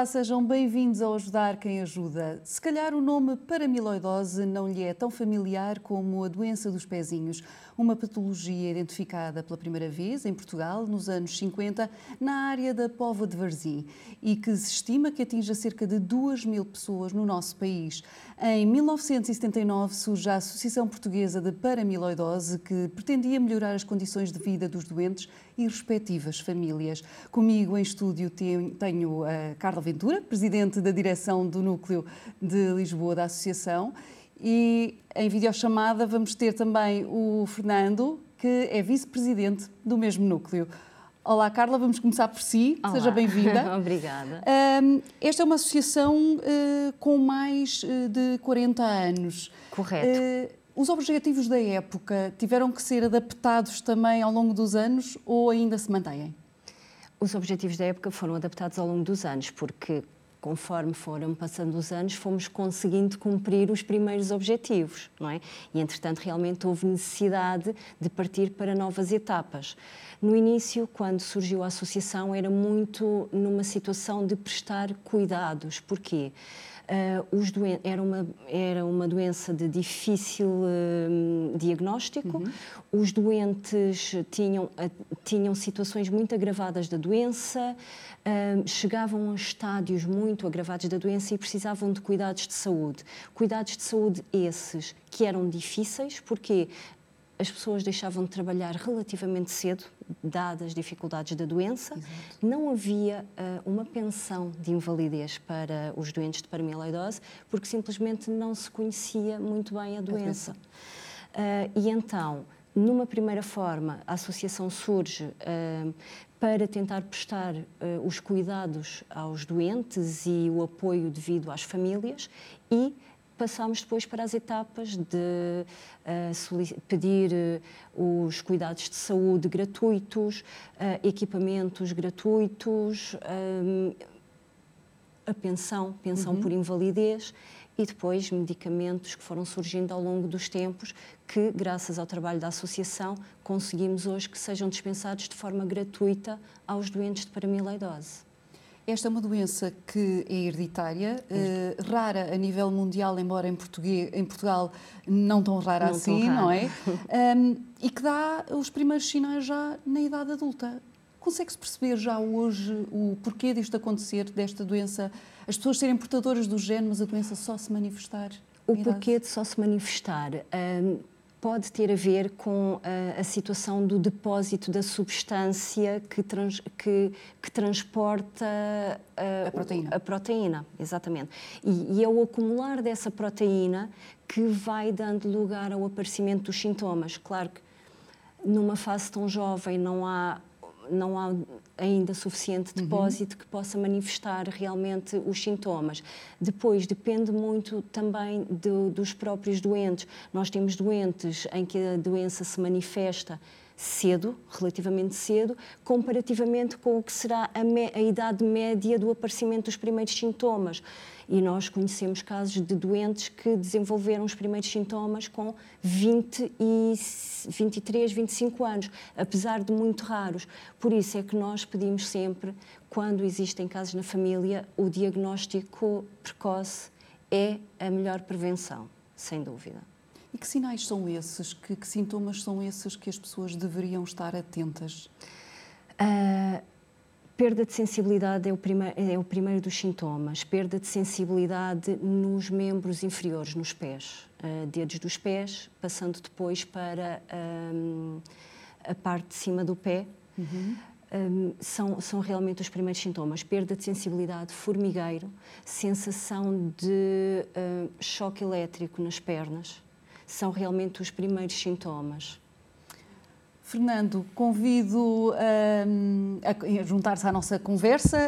Olá, sejam bem-vindos ao Ajudar Quem Ajuda. Se calhar o nome paramiloidose não lhe é tão familiar como a doença dos pezinhos, uma patologia identificada pela primeira vez em Portugal nos anos 50 na área da Póvoa de Varzim e que se estima que atinja cerca de 2 mil pessoas no nosso país. Em 1979 surge a Associação Portuguesa de Paramiloidose que pretendia melhorar as condições de vida dos doentes e respectivas famílias. Comigo em estúdio tenho a Carla Ventura, presidente da direção do Núcleo de Lisboa da Associação, e em videochamada vamos ter também o Fernando, que é vice-presidente do mesmo núcleo. Olá, Carla, vamos começar por si. Olá. Seja bem-vinda. Obrigada. esta é uma associação uh, com mais uh, de 40 anos. Correto. Uh, os objetivos da época tiveram que ser adaptados também ao longo dos anos ou ainda se mantêm? Os objetivos da época foram adaptados ao longo dos anos, porque conforme foram passando os anos, fomos conseguindo cumprir os primeiros objetivos, não é? E, entretanto, realmente houve necessidade de partir para novas etapas. No início, quando surgiu a associação, era muito numa situação de prestar cuidados. Porquê? Uh, os era, uma, era uma doença de difícil uh, diagnóstico, uhum. os doentes tinham, uh, tinham situações muito agravadas da doença, chegavam a estádios muito agravados da doença e precisavam de cuidados de saúde. Cuidados de saúde esses que eram difíceis, porque as pessoas deixavam de trabalhar relativamente cedo, dadas as dificuldades da doença. Exato. Não havia uh, uma pensão de invalidez para os doentes de paramiloidose, porque simplesmente não se conhecia muito bem a doença. Uh, e então, numa primeira forma, a associação surge uh, para tentar prestar uh, os cuidados aos doentes e o apoio devido às famílias e passámos depois para as etapas de uh, pedir uh, os cuidados de saúde gratuitos, uh, equipamentos gratuitos, a pensão, pensão uhum. por invalidez e depois medicamentos que foram surgindo ao longo dos tempos que, graças ao trabalho da associação, conseguimos hoje que sejam dispensados de forma gratuita aos doentes de paramiloidose. Esta é uma doença que é hereditária, eh, rara a nível mundial, embora em, português, em Portugal não tão rara não assim, tão não é? Um, e que dá os primeiros sinais já na idade adulta. Consegue-se perceber já hoje o porquê disto acontecer, desta doença, as pessoas serem portadoras do gene, mas a doença só se manifestar? O porquê de só se manifestar? Um, pode ter a ver com a, a situação do depósito da substância que, trans, que, que transporta a, a, proteína. A proteína, exatamente. E, e é o acumular dessa proteína que vai dando lugar ao aparecimento dos sintomas. Claro que numa fase tão jovem não há não há ainda suficiente depósito uhum. que possa manifestar realmente os sintomas. Depois, depende muito também do, dos próprios doentes. Nós temos doentes em que a doença se manifesta cedo, relativamente cedo, comparativamente com o que será a, a idade média do aparecimento dos primeiros sintomas. E nós conhecemos casos de doentes que desenvolveram os primeiros sintomas com 20 e 23, 25 anos, apesar de muito raros. Por isso é que nós pedimos sempre, quando existem casos na família, o diagnóstico precoce é a melhor prevenção, sem dúvida. E que sinais são esses? Que, que sintomas são esses que as pessoas deveriam estar atentas? Uh, Perda de sensibilidade é o, primeiro, é o primeiro dos sintomas. Perda de sensibilidade nos membros inferiores, nos pés, uh, dedos dos pés, passando depois para um, a parte de cima do pé. Uhum. Um, são, são realmente os primeiros sintomas. Perda de sensibilidade, formigueiro, sensação de uh, choque elétrico nas pernas. São realmente os primeiros sintomas. Fernando, convido um, a juntar-se à nossa conversa.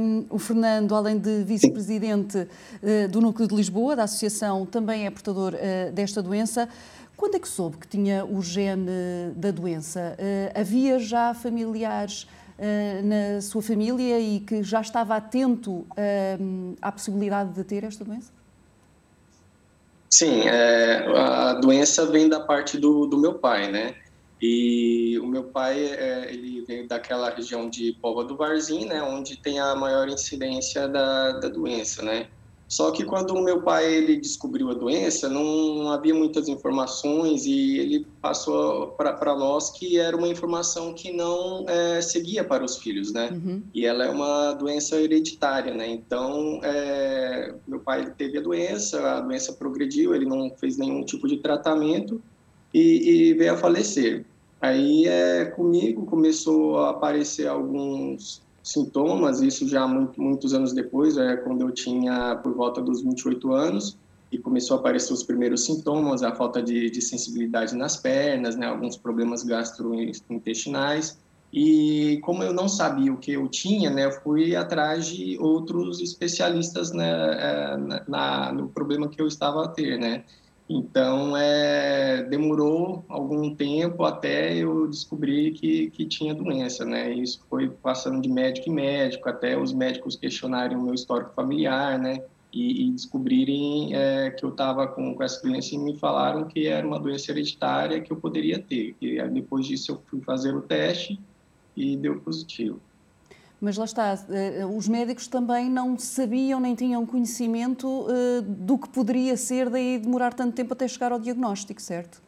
Um, o Fernando, além de vice-presidente uh, do Núcleo de Lisboa, da Associação, também é portador uh, desta doença. Quando é que soube que tinha o gene da doença? Uh, havia já familiares na sua família e que já estava atento à possibilidade de ter esta doença? Sim, é, a doença vem da parte do, do meu pai, né? E o meu pai, é, ele veio daquela região de Pova do Varzim, né, onde tem a maior incidência da, da doença, né. Só que quando o meu pai ele descobriu a doença, não havia muitas informações e ele passou para nós que era uma informação que não é, seguia para os filhos, né? Uhum. E ela é uma doença hereditária, né? Então, é, meu pai teve a doença, a doença progrediu, ele não fez nenhum tipo de tratamento e, e veio a falecer. Aí, é, comigo começou a aparecer alguns sintomas, isso já muito, muitos anos depois, é, quando eu tinha por volta dos 28 anos, e começou a aparecer os primeiros sintomas, a falta de, de sensibilidade nas pernas, né, alguns problemas gastrointestinais, e como eu não sabia o que eu tinha, né, fui atrás de outros especialistas né, é, na, na, no problema que eu estava a ter, né. Então, é, demorou algum tempo até eu descobrir que, que tinha doença, né? Isso foi passando de médico em médico, até os médicos questionarem o meu histórico familiar, né? E, e descobrirem é, que eu estava com, com essa doença e me falaram que era uma doença hereditária que eu poderia ter. E depois disso eu fui fazer o teste e deu positivo. Mas lá está, eh, os médicos também não sabiam nem tinham conhecimento eh, do que poderia ser, daí demorar tanto tempo até chegar ao diagnóstico, certo?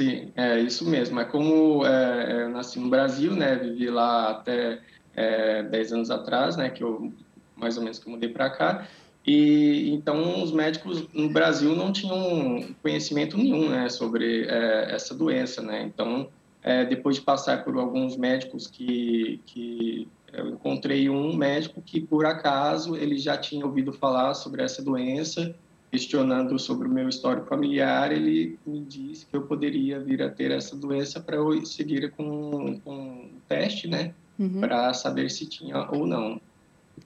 Sim, é isso mesmo. É como é, eu nasci no Brasil, né? Vivi lá até é, 10 anos atrás, né? Que eu mais ou menos que eu mudei para cá. E então os médicos no Brasil não tinham conhecimento nenhum, né? Sobre é, essa doença, né? Então é, depois de passar por alguns médicos que, que eu encontrei um médico que por acaso ele já tinha ouvido falar sobre essa doença, questionando sobre o meu histórico familiar, ele me disse que eu poderia vir a ter essa doença para eu seguir com, com um teste, né, uhum. para saber se tinha ou não.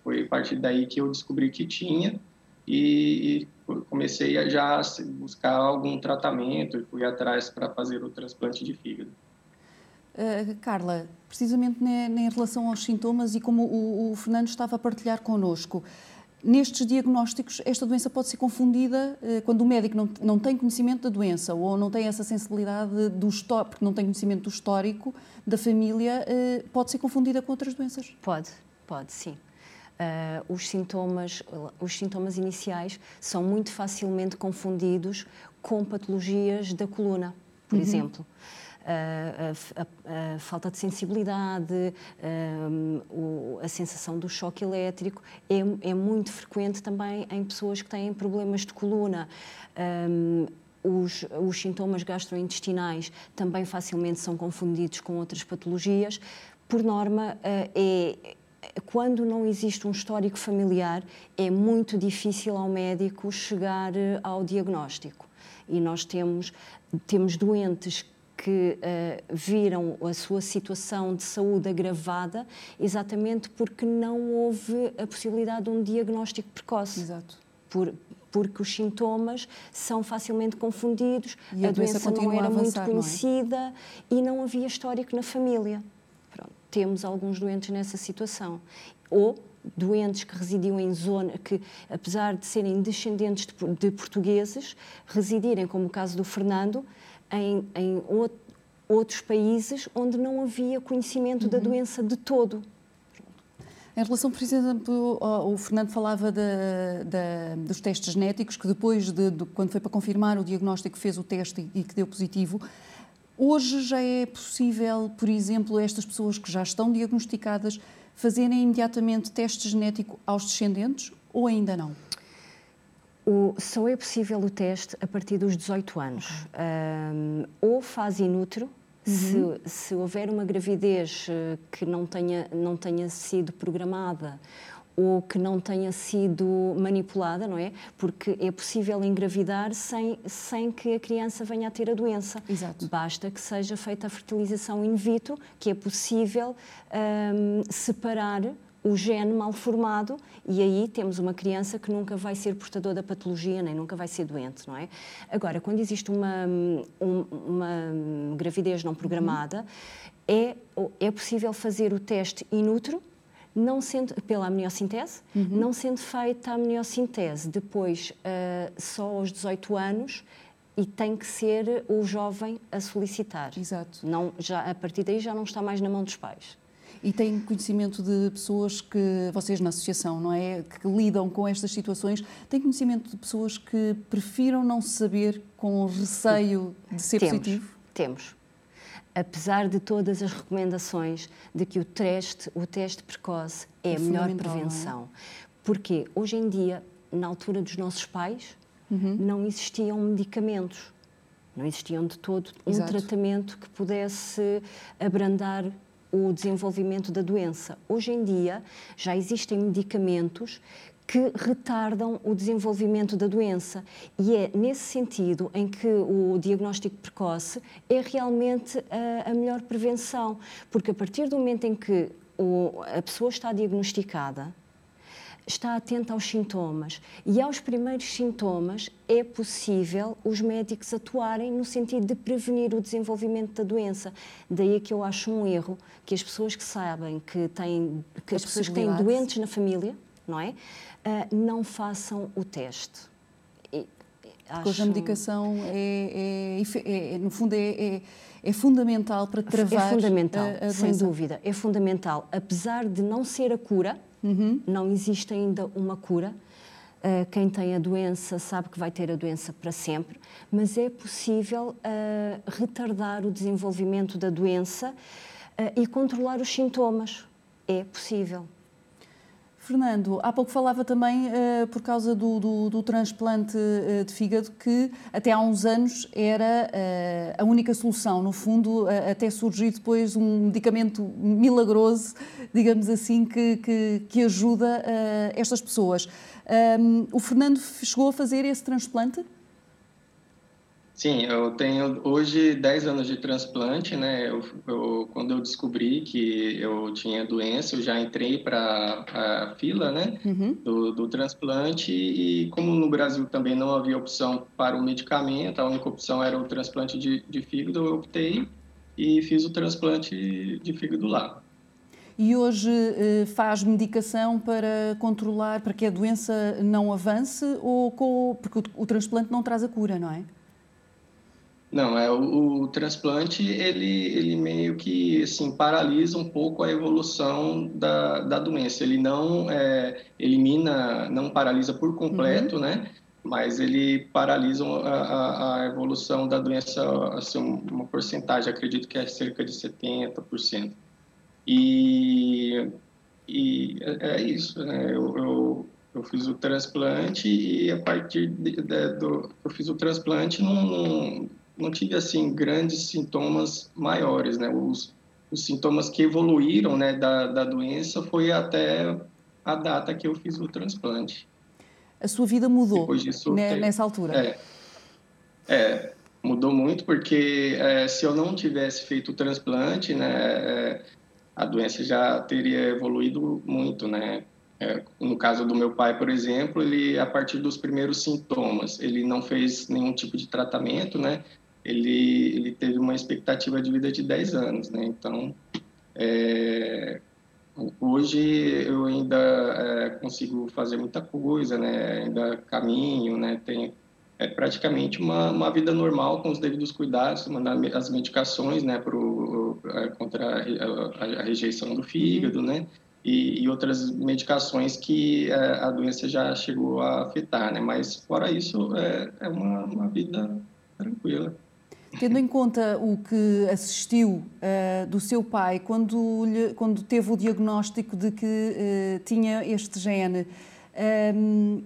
Foi a partir daí que eu descobri que tinha e, e comecei a já buscar algum tratamento e fui atrás para fazer o transplante de fígado. Uh, Carla, precisamente em relação aos sintomas e como o, o, Fernando estava a partilhar connosco, nestes diagnósticos esta doença pode ser confundida uh, quando o médico não, não tem conhecimento da doença ou não tem essa sensibilidade do histórico, porque não tem conhecimento do histórico da família, uh, pode ser confundida com outras doenças? Pode, pode, sim. os, sintomas, os sintomas iniciais são muito facilmente confundidos com patologias da coluna, por uhum. exemplo a, a, falta de sensibilidade, a, a, sensação do choque elétrico é, é, muito frequente também em pessoas que têm problemas de coluna. Um, os, os, sintomas gastrointestinais também facilmente são confundidos com outras patologias. Por norma, uh, é, quando não existe um histórico familiar, é muito difícil ao médico chegar eh, ao diagnóstico. E nós temos, temos doentes que uh, viram a sua situação de saúde agravada exatamente porque não houve a possibilidade de um diagnóstico precoce. Exato. Por, porque os sintomas são facilmente confundidos, e a, a doença, doença não era avançar, muito conhecida não é? e não havia histórico na família. Pronto, temos alguns doentes nessa situação. Ou doentes que residiam em zona que, apesar de serem descendentes de, de portugueses, residirem, como o caso do Fernando, em, em outros países onde não havia conhecimento uhum. da doença de todo. Em relação, por exemplo, o Fernando falava de, de, dos testes genéticos, que depois, de, de, quando foi para confirmar o diagnóstico, fez o teste e, e que deu positivo. Hoje já é possível, por exemplo, estas pessoas que já estão diagnosticadas fazerem imediatamente teste genético aos descendentes ou ainda não? O, só é possível o teste a partir dos 18 anos. Um, ou fase inútero, uhum. se, se houver uma gravidez eh, que não tenha, não tenha sido programada ou que não tenha sido manipulada, não é? Porque é possível engravidar sem, sem que a criança venha a ter a doença. Exato. Basta que seja feita a fertilização in vitro, que é possível um, separar o gene mal formado e aí temos uma criança que nunca vai ser portador da patologia nem nunca vai ser doente, não é? Agora, quando existe uma, um, uma gravidez não programada, uhum. é, é possível fazer o teste in utero, não sendo, pela amniocintese, uhum. não sendo feita a amniocintese depois, uh, só aos 18 anos, e tem que ser o jovem a solicitar. Exato. Não, já, a partir daí já não está mais na mão dos pais. E tem conhecimento de pessoas que, vocês na associação, não é? Que lidam com estas situações, têm conhecimento de pessoas que prefiram não saber com receio de ser temos, positivo? Temos. Apesar de todas as recomendações de que o teste, o teste precoce é, é a melhor prevenção. É? Porque hoje em dia, na altura dos nossos pais, uhum. não existiam medicamentos. Não existiam de todo um Exato. tratamento que pudesse abrandar o desenvolvimento da doença. Hoje em dia já existem medicamentos que retardam o desenvolvimento da doença. E é nesse sentido em que o diagnóstico precoce é realmente a, a melhor prevenção, porque a partir do momento em que o, a pessoa está diagnosticada, está atenta aos sintomas. E aos primeiros sintomas é possível os médicos atuarem no sentido de prevenir o desenvolvimento da doença. Daí é que eu acho um erro que as pessoas que sabem que têm que as pessoas que têm doentes na família, não é, uh, não façam o teste. E, acho... Hoje a medicação é, é, é, é no fundo é, é, é fundamental para travar é fundamental, a, a sem dúvida, é fundamental, apesar de não ser a cura Uhum. Não existe ainda uma cura. Uh, quem tem a doença sabe que vai ter a doença para sempre, mas é possível uh, retardar o desenvolvimento da doença uh, e controlar os sintomas. É possível. Fernando, há pouco falava também, uh, por causa do, do, do transplante uh, de fígado, que até há uns anos era uh, a única solução. No fundo, até surgiu depois um medicamento milagroso, digamos assim, que, que, que ajuda estas pessoas. Um, o Fernando chegou a fazer esse transplante? Sim, eu tenho hoje 10 anos de transplante, né? Eu, eu, quando eu descobri que eu tinha doença, eu já entrei para a fila, né? Uhum. Do, do, transplante e como no Brasil também não havia opção para o medicamento, a única opção era o transplante de, de fígado, eu optei e fiz o transplante de fígado lá. E hoje eh, faz medicação para controlar, para que a doença não avance, ou com, porque o, o transplante não traz a cura, não é? Não, é o, o, transplante ele, ele meio que assim paralisa um pouco a evolução da, da doença. Ele não é, elimina, não paralisa por completo, uhum. né? Mas ele paralisa a, a, evolução da doença, assim, uma porcentagem, acredito que é cerca de 70%. E, e é, é isso, né? Eu, eu, eu, fiz o transplante e a partir de, de, do eu fiz o transplante num, não tive assim grandes sintomas maiores, né? Os, os sintomas que evoluíram, né, da, da doença foi até a data que eu fiz o transplante. A sua vida mudou disso, né, nessa altura? É, é, mudou muito porque é, se eu não tivesse feito o transplante, né, é, a doença já teria evoluído muito, né? É, no caso do meu pai, por exemplo, ele a partir dos primeiros sintomas, ele não fez nenhum tipo de tratamento, né? Ele, ele teve uma expectativa de vida de 10 anos, né? Então, é, hoje eu ainda é, consigo fazer muita coisa, né? Ainda caminho, né? Tenho é praticamente uma, uma vida normal com os devidos cuidados, mandar as medicações, né? Pro, é, contra a, a, a, rejeição do fígado, né? E, e outras medicações que é, a doença já chegou a afetar, né? Mas fora isso, é, é uma, uma vida tranquila. Tendo em conta o que assistiu uh, do seu pai quando, lhe, quando teve o diagnóstico de que uh, tinha este gene, um,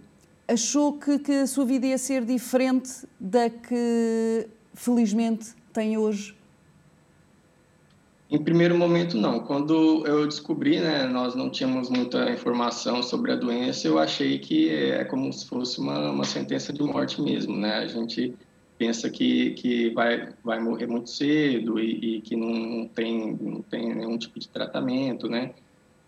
eh, achou que, que a sua vida ia ser diferente da que felizmente tem hoje? Em primeiro momento, não. Quando eu descobri, né, nós não tínhamos muita informação sobre a doença, eu achei que é como se fosse uma, uma sentença de morte mesmo, né? A gente pensa que, que vai, vai morrer muito cedo e, e que não tem, não tem nenhum tipo de tratamento, né?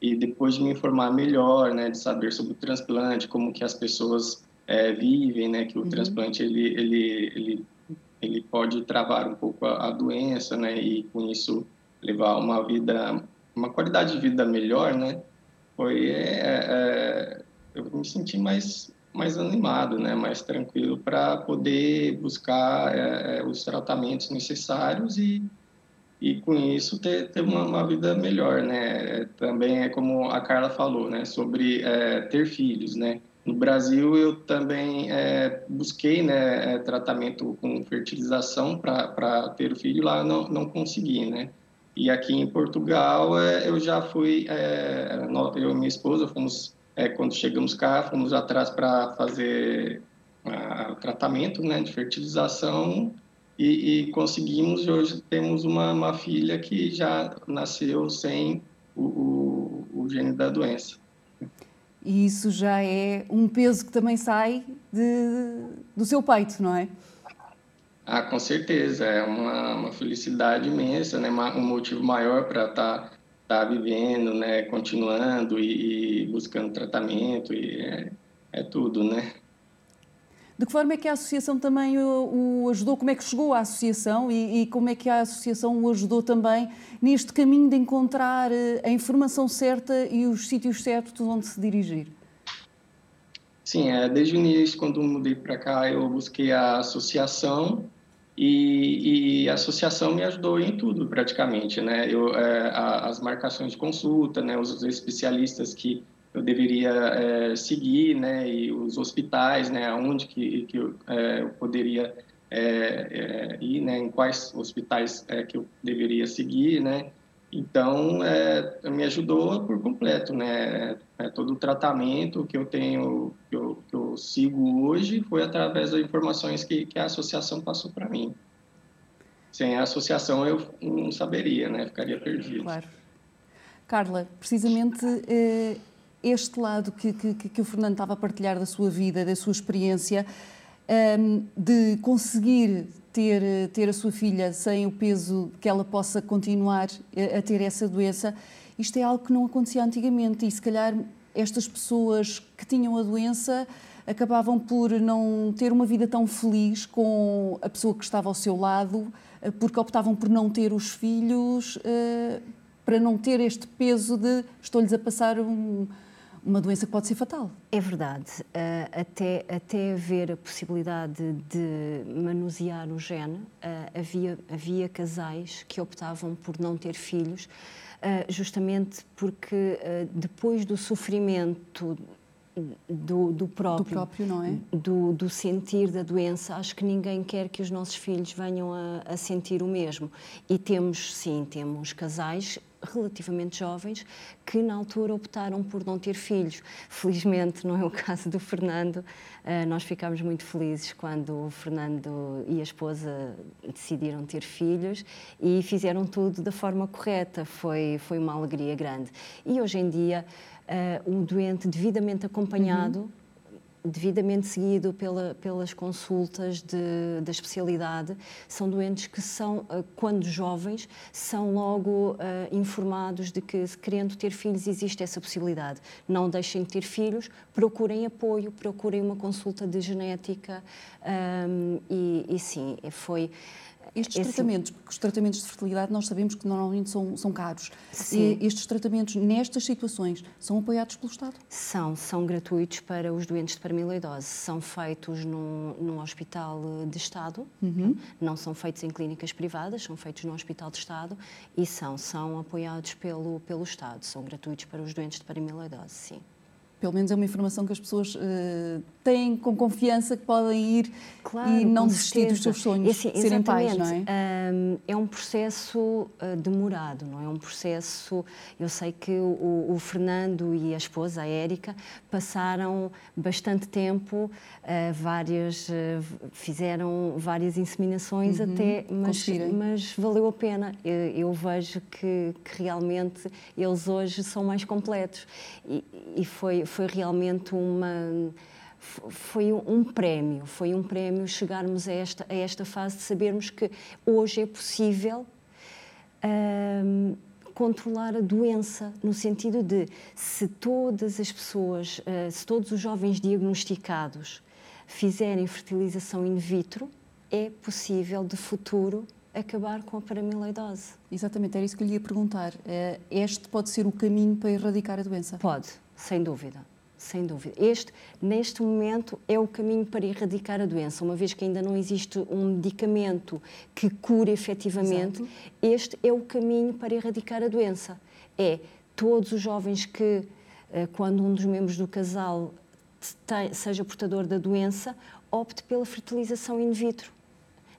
E depois de me informar melhor, né, de saber sobre o transplante, como que as pessoas é, vivem, né, que o uhum. transplante ele, ele, ele, ele pode travar um pouco a, a, doença, né, e com isso levar uma vida, uma qualidade de vida melhor, né? Foi, é, é, eu me senti mais mais animado, né, mais tranquilo para poder buscar é, os tratamentos necessários e e com isso ter, ter uma, uma, vida melhor, né? Também é como a Carla falou, né? Sobre é, ter filhos, né? No Brasil eu também é, busquei né, é, tratamento com fertilização para ter o filho lá não não consegui, né? E aqui em Portugal é, eu já fui, é, eu e minha esposa fomos é, quando chegamos cá fomos atrás para fazer o tratamento né, de fertilização e, e conseguimos e hoje temos uma, uma, filha que já nasceu sem o, o, o gene da doença. E isso já é um peso que também sai de, do seu peito, não é? Ah, com certeza, é uma, uma felicidade imensa, né? um motivo maior para estar tá, tá vivendo, né? continuando e, e buscando tratamento, e é, é tudo, né? De que forma é que a associação também o, o ajudou? Como é que chegou à associação e, e, como é que a associação o ajudou também neste caminho de encontrar eh, a informação certa e os sítios certos onde se dirigir? Sim, é, desde o início, quando mudei para cá, eu busquei a associação e, e, a associação me ajudou em tudo praticamente, né? Eu, é, a, as marcações de consulta, né? Os especialistas que eu deveria é, seguir, né, e os hospitais, né, aonde que, que eu, é, eu poderia é, é ir, né, em quais hospitais é, que eu deveria seguir, né, então me ajudou por completo, né, todo o tratamento que eu tenho, que eu, eu sigo hoje foi através das informações que, que a associação passou para mim. Sem a associação eu não saberia, né, ficaria perdido. Claro. Carla, precisamente este lado que, que, que o Fernando estava a partilhar da sua vida, da sua experiência, um, de conseguir ter, ter a sua filha sem o peso que ela possa continuar a, a ter essa doença, isto é algo que não acontecia antigamente e se calhar estas pessoas que tinham a doença acabavam por não ter uma vida tão feliz com a pessoa que estava ao seu lado, eh, porque optavam por não ter os filhos, uh, para não ter este peso de estou-lhes a passar um, uma doença que pode ser fatal. É verdade. Uh, até, até haver a possibilidade de manusear o gene, havia, havia casais que optavam por não ter filhos, justamente porque depois do sofrimento do, do, próprio, do próprio não é? Do, do, sentir da doença, acho que ninguém quer que os nossos filhos venham a, a sentir o mesmo. E temos, sim, temos casais relativamente jovens que na altura optaram por não ter filhos. Felizmente não é o caso do Fernando. Uh, nós ficámos muito felizes quando o Fernando e a esposa decidiram ter filhos e fizeram tudo da forma correta. Foi foi uma alegria grande. E hoje em dia uh, um doente devidamente acompanhado uhum devidamente seguido pela, pelas consultas de, da especialidade, são doentes que são, eh, quando jovens, são logo uh, informados de que, querendo ter filhos, existe essa possibilidade. Não deixem de ter filhos, procurem apoio, procurem uma consulta de genética um, e, e sim, foi estes Esse... tratamentos, porque os tratamentos de fertilidade nós sabemos que normalmente são, são caros. Sim. E estes tratamentos, nestas situações, são apoiados pelo Estado? São, são gratuitos para os doentes de paramiloidose. São feitos num, num hospital de Estado, uhum. não são feitos em clínicas privadas, são feitos no hospital de Estado e são, são apoiados pelo, pelo Estado. São gratuitos para os doentes de paramiloidose, sim pelo menos é uma informação que as pessoas uh, têm com confiança que podem ir claro, e não desistir dos seus sonhos assim, de serem pais, não é? Um, é um processo uh, demorado, não é? é um processo. Eu sei que o, o, Fernando e a esposa, a Érica, passaram bastante tempo, uh, várias, fizeram várias inseminações uhum, até, mas, mas, valeu a pena. Eu, eu vejo que, que, realmente eles hoje são mais completos e, e foi foi realmente uma foi um prémio, foi um prémio chegarmos a esta, a esta fase de sabermos que hoje é possível hum, controlar a doença, no sentido de se todas as pessoas, uh, se todos os jovens diagnosticados fizerem fertilização in vitro, é possível de futuro acabar com a paramiloidose. Exatamente, era isso que eu lhe ia perguntar. Eh, este pode ser o caminho para erradicar a doença? Pode, sem dúvida sem dúvida. Este, neste momento, é o caminho para erradicar a doença, uma vez que ainda não existe um medicamento que cure efetivamente, Exato. este é o caminho para erradicar a doença. É todos os jovens que, eh, quando um dos membros do casal seja portador da doença, opte pela fertilização in vitro.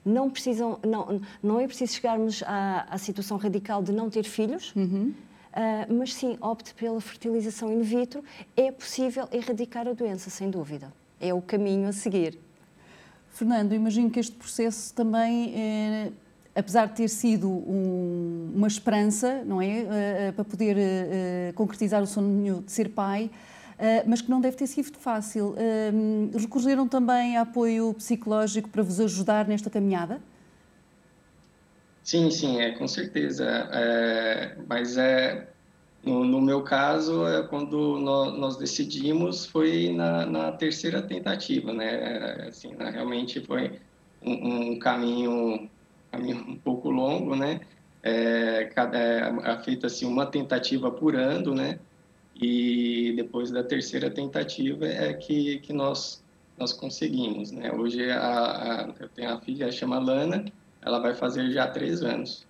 Não, precisam, não, não é preciso chegarmos à, à situação radical de não ter filhos, uhum. Uh, mas sim opte pela fertilização in vitro. É possível erradicar a doença, sem dúvida. É o caminho a seguir. Fernando, imagino que este processo também, é, apesar de ter sido um, uma esperança, não é, uh, para poder uh, concretizar o sonho de ser pai, eh, mas que não deve ter sido fácil. Uh, recorreram também a apoio psicológico para vos ajudar nesta caminhada? Sim, sim, é com certeza. É, mas é no, no, meu caso, é, quando nós, nós decidimos, foi na, na, terceira tentativa, né? É, assim, né? realmente foi um, um, caminho, caminho um pouco longo, né? É, cada, é, feita assim uma tentativa por ano, né? e depois da terceira tentativa é que, que nós, nós conseguimos. Né? Hoje a, a, eu tenho a filha, chama Lana, ela vai fazer já três anos.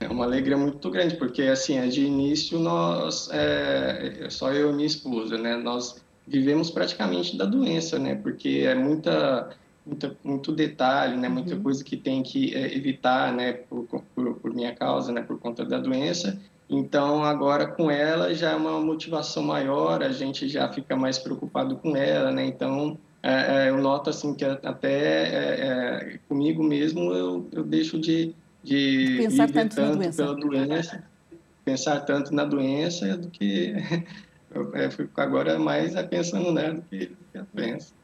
É uma alegria muito grande, porque assim, é de início nós, é, é, só eu e minha esposa, né? Nós vivemos praticamente da doença, né? Porque é muita, muita muito detalhe, né? Muita uhum. coisa que tem que é, evitar, né? Por, por, por minha causa, né? Por conta da doença. Então, agora com ela já é uma motivação maior, a gente já fica mais preocupado com ela, né? Então, é, é, eu noto assim que até é, é comigo mesmo eu, eu deixo de, de pensar tanto, tanto doença. pela doença, pensar tanto na doença do que eu é, fico agora mais pensando nela do que, do que a doença.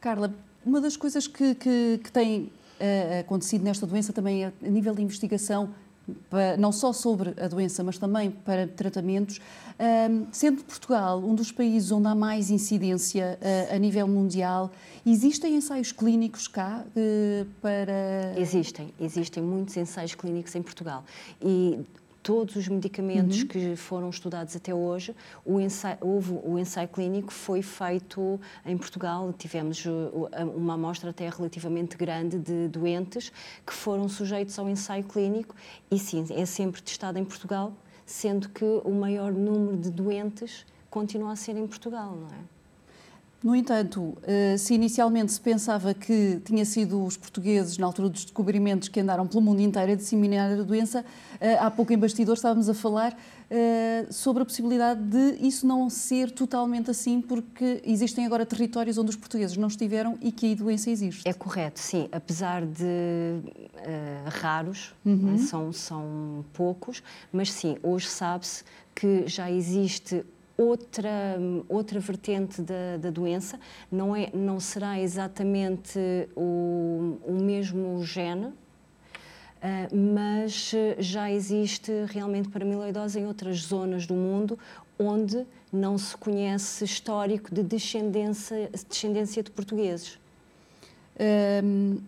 Carla, uma das coisas que, que, que tem uh, acontecido nesta doença também a nível de investigação não só sobre a doença, mas também para tratamentos, sendo Portugal um dos países onde há mais incidência a nível mundial, existem ensaios clínicos cá eh, para. Existem, existem muitos ensaios clínicos em Portugal. E todos os medicamentos uhum. que foram estudados até hoje, o ensaio, houve, o ensaio clínico foi feito em Portugal. Tivemos uh, uma amostra até relativamente grande de doentes que foram sujeitos ao ensaio clínico e sim, é sempre testado em Portugal, sendo que o maior número de doentes continua a ser em Portugal, não é? No entanto, eh, se inicialmente se pensava que tinha sido os portugueses, na altura dos descobrimentos, que andaram pelo mundo inteiro a disseminar a doença, eh, há pouco em bastidor estávamos a falar eh, sobre a possibilidade de isso não ser totalmente assim, porque existem agora territórios onde os portugueses não estiveram e que a doença existe. É correto, sim. Apesar de uh, raros, uhum. são, são poucos, mas sim, hoje sabe-se que já existe outra, outra vertente da, da, doença, não, é, não será exatamente o, o mesmo gene, uh, mas já existe realmente paramiloidose em outras zonas do mundo onde não se conhece histórico de descendência, descendência de portugueses. Um,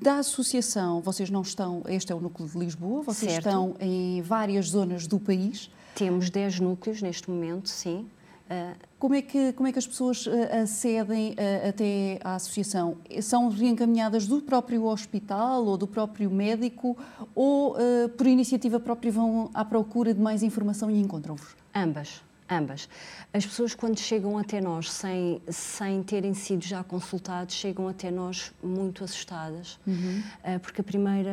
da associação, vocês não estão, este é o núcleo de Lisboa, vocês certo. estão em várias zonas do país. Temos 10 núcleos neste momento, sim. Uh, como, é que, como é que as pessoas uh, acedem uh, até à associação? São reencaminhadas do próprio hospital ou do próprio médico ou por iniciativa própria vão à procura de mais informação e encontram-vos? Ambas. Ambas. As pessoas, quando chegam até nós sem, sem terem sido já consultados, chegam até nós muito assustadas, uhum. porque a primeira,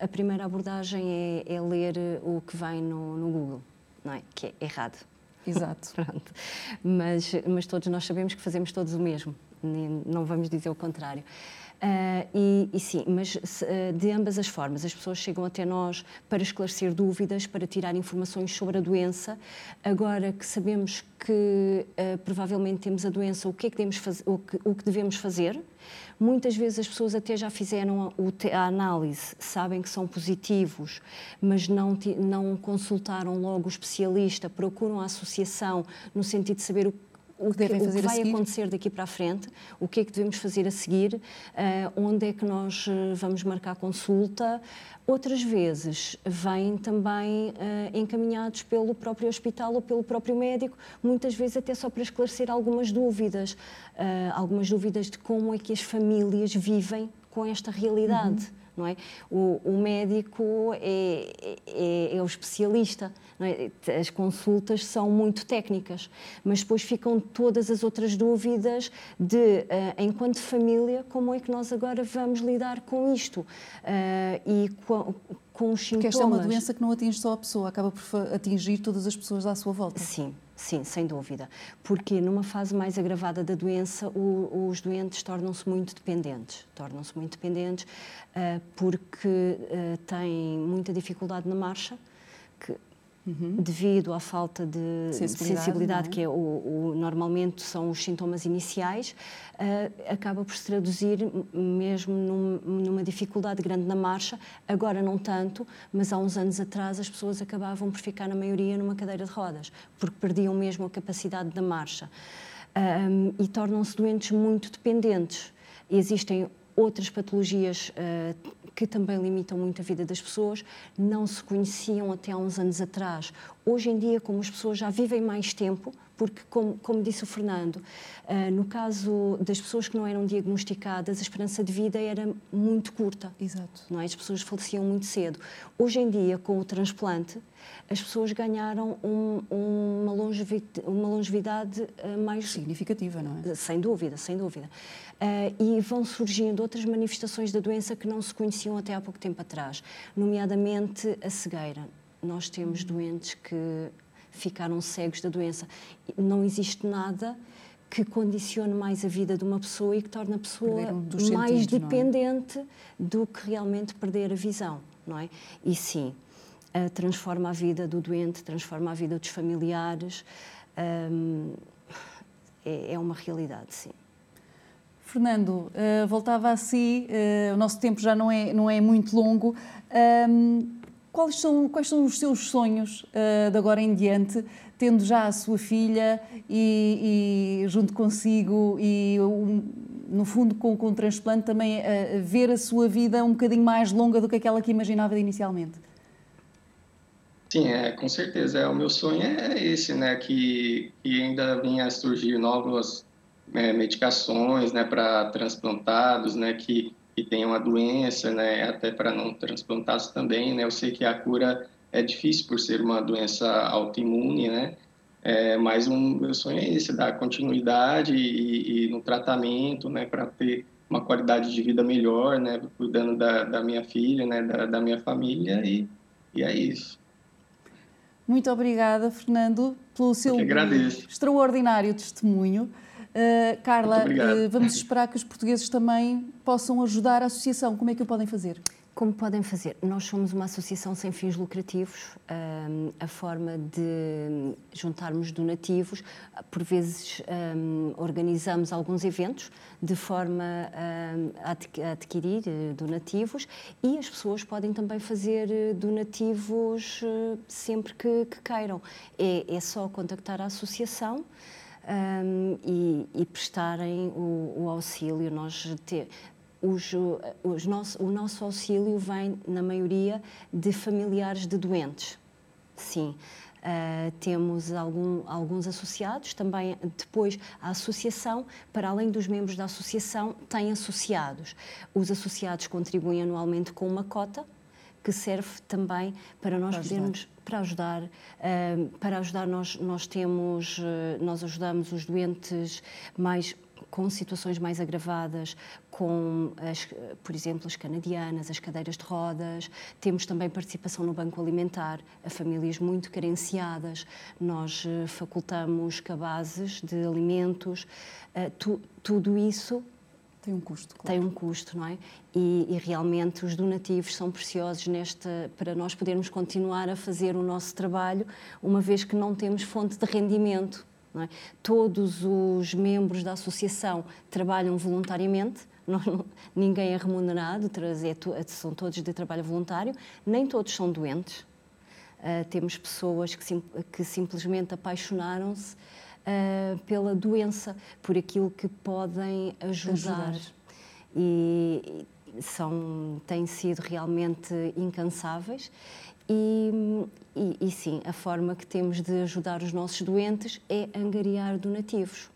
a primeira abordagem é, é ler o que vem no, no Google não é? Que é errado. Exato. Pronto. Mas, mas todos nós sabemos que fazemos todos o mesmo, não vamos dizer o contrário. Uh, e, e, sim, mas uh, de ambas as formas, as pessoas chegam até nós para esclarecer dúvidas, para tirar informações sobre a doença. Agora que sabemos que uh, provavelmente temos a doença, o que é que devemos, faz, o que, o que devemos fazer? Muitas vezes as pessoas até já fizeram a, a análise, sabem que são positivos, mas não, não consultaram logo o especialista, procuram a associação no sentido de saber o o que, o que vai acontecer daqui para a frente, o que é que devemos fazer a seguir, uh, onde é que nós uh, vamos marcar consulta. Outras vezes vêm também uh, encaminhados pelo próprio hospital ou pelo próprio médico, muitas vezes até só para esclarecer algumas dúvidas, algumas dúvidas de como é que as famílias vivem com esta realidade. Uhum não é? O, o médico é, é, é, o especialista, é? as consultas são muito técnicas, mas depois ficam todas as outras dúvidas de, uh, enquanto família, como é que nós agora vamos lidar com isto? Uh, e com, os sintomas. Porque esta é uma doença que não atinge só a pessoa, acaba por atingir todas as pessoas à sua volta. Sim, Sim, sem dúvida. Porque numa fase mais agravada da doença, o, os doentes tornam-se muito dependentes. Tornam-se muito dependentes uh, porque uh, têm muita dificuldade na marcha, que Uhum. devido à falta de sensibilidade, sensibilidade é? que é o, o, normalmente são os sintomas iniciais, uh, acaba por se traduzir mesmo num, numa dificuldade grande na marcha. Agora não tanto, mas há uns anos atrás as pessoas acabavam por ficar na maioria numa cadeira de rodas, porque perdiam mesmo a capacidade da marcha. Um, e tornam-se doentes muito dependentes. Existem outras patologias uh, que também limitam muito a vida das pessoas, não se conheciam até há uns anos atrás. Hoje em dia, como as pessoas já vivem mais tempo, porque, como, como disse o Fernando, uh, no caso das pessoas que não eram diagnosticadas, a esperança de vida era muito curta. Exato. Não é? As pessoas faleciam muito cedo. Hoje em dia, com o transplante, as pessoas ganharam um, uma, longevidade, uma longevidade uh, mais significativa, não é? Sem dúvida, sem dúvida. Uh, e vão surgindo outras manifestações da doença que não se conheciam até há pouco tempo atrás, nomeadamente a cegueira. Nós temos doentes que ficaram cegos da doença. Não existe nada que condicione mais a vida de uma pessoa e que torne a pessoa mais é? dependente é? do que realmente perder a visão, não é? E sim, uh, transforma a vida do doente, transforma a vida dos familiares. Um, é, é uma realidade, sim. Fernando, uh, voltava a si, uh, o nosso tempo já não é, não é muito longo. Um, quais, são, quais são os seus sonhos uh, de agora em diante, tendo já a sua filha e, e junto consigo e, um, no fundo, com, com o transplante também ver a sua vida um bocadinho mais longa do que aquela que imaginava inicialmente? Sim, é, com certeza. É, o meu sonho é esse, né? Que, que ainda venha a surgir novas é, medicações né, para transplantados, né, que, que tenham a doença, né, até para não transplantados também. Né, eu sei que a cura é difícil por ser uma doença autoimune, né, é, mas um, meu sonho é esse, dar continuidade e, e no tratamento, né, para ter uma qualidade de vida melhor, né, cuidando da, da minha filha, né, da, da minha família e, e é isso. Muito obrigada, Fernando, pelo seu extraordinário testemunho. Uh, Carla, uh, vamos esperar que os portugueses também possam ajudar a associação. Como é que o podem fazer? Como podem fazer? Nós somos uma associação sem fins lucrativos. Um, a forma de juntarmos donativos, por vezes um, organizamos alguns eventos de forma um, a adquirir eh, donativos e as pessoas podem também fazer eh, donativos sempre que, que queiram. É, é só contactar a associação um, e, e, prestarem o, o auxílio. Nós te, os, os nosso, o nosso auxílio vem, na maioria, de familiares de doentes. Sim. Uh, temos algum, alguns associados, também depois a associação, para além dos membros da associação, tem associados. Os associados contribuem anualmente com uma cota que serve também para nós para podermos para ajudar uh, para ajudar nós nós temos uh, nós ajudamos os doentes mais com situações mais agravadas, com, as, por exemplo, as canadianas, as cadeiras de rodas. Temos também participação no banco alimentar a famílias muito carenciadas. Nós uh, facultamos cabazes de alimentos. Tu, tudo isso tem um custo. Claro. Tem um custo, não é? E, e, realmente os donativos são preciosos nesta, para nós podermos continuar a fazer o nosso trabalho, uma vez que não temos fonte de rendimento. É? Todos os membros da associação trabalham voluntariamente, não, ninguém é remunerado, é, são todos de trabalho voluntário, nem todos são doentes. Uh, temos pessoas que, sim, que simplesmente apaixonaram-se uh, pela doença, por aquilo que podem ajudar. ajudar. E são, têm sido realmente incansáveis. E, e, e, sim, a forma que temos de ajudar os nossos doentes é angariar donativos.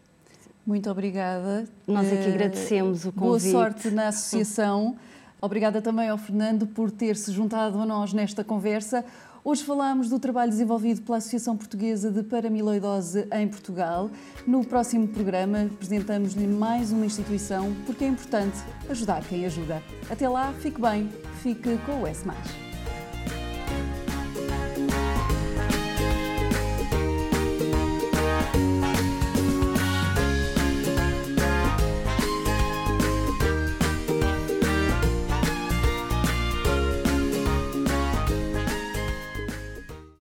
Muito obrigada. Nós aqui uh, agradecemos o convite. Boa sorte na associação. Obrigada também ao Fernando por ter se juntado a nós nesta conversa. Hoje falamos do trabalho desenvolvido pela Associação Portuguesa de Paramiloidose em Portugal. No próximo programa apresentamos-lhe mais uma instituição porque é importante ajudar quem ajuda. Até lá, fique bem, fique com o S.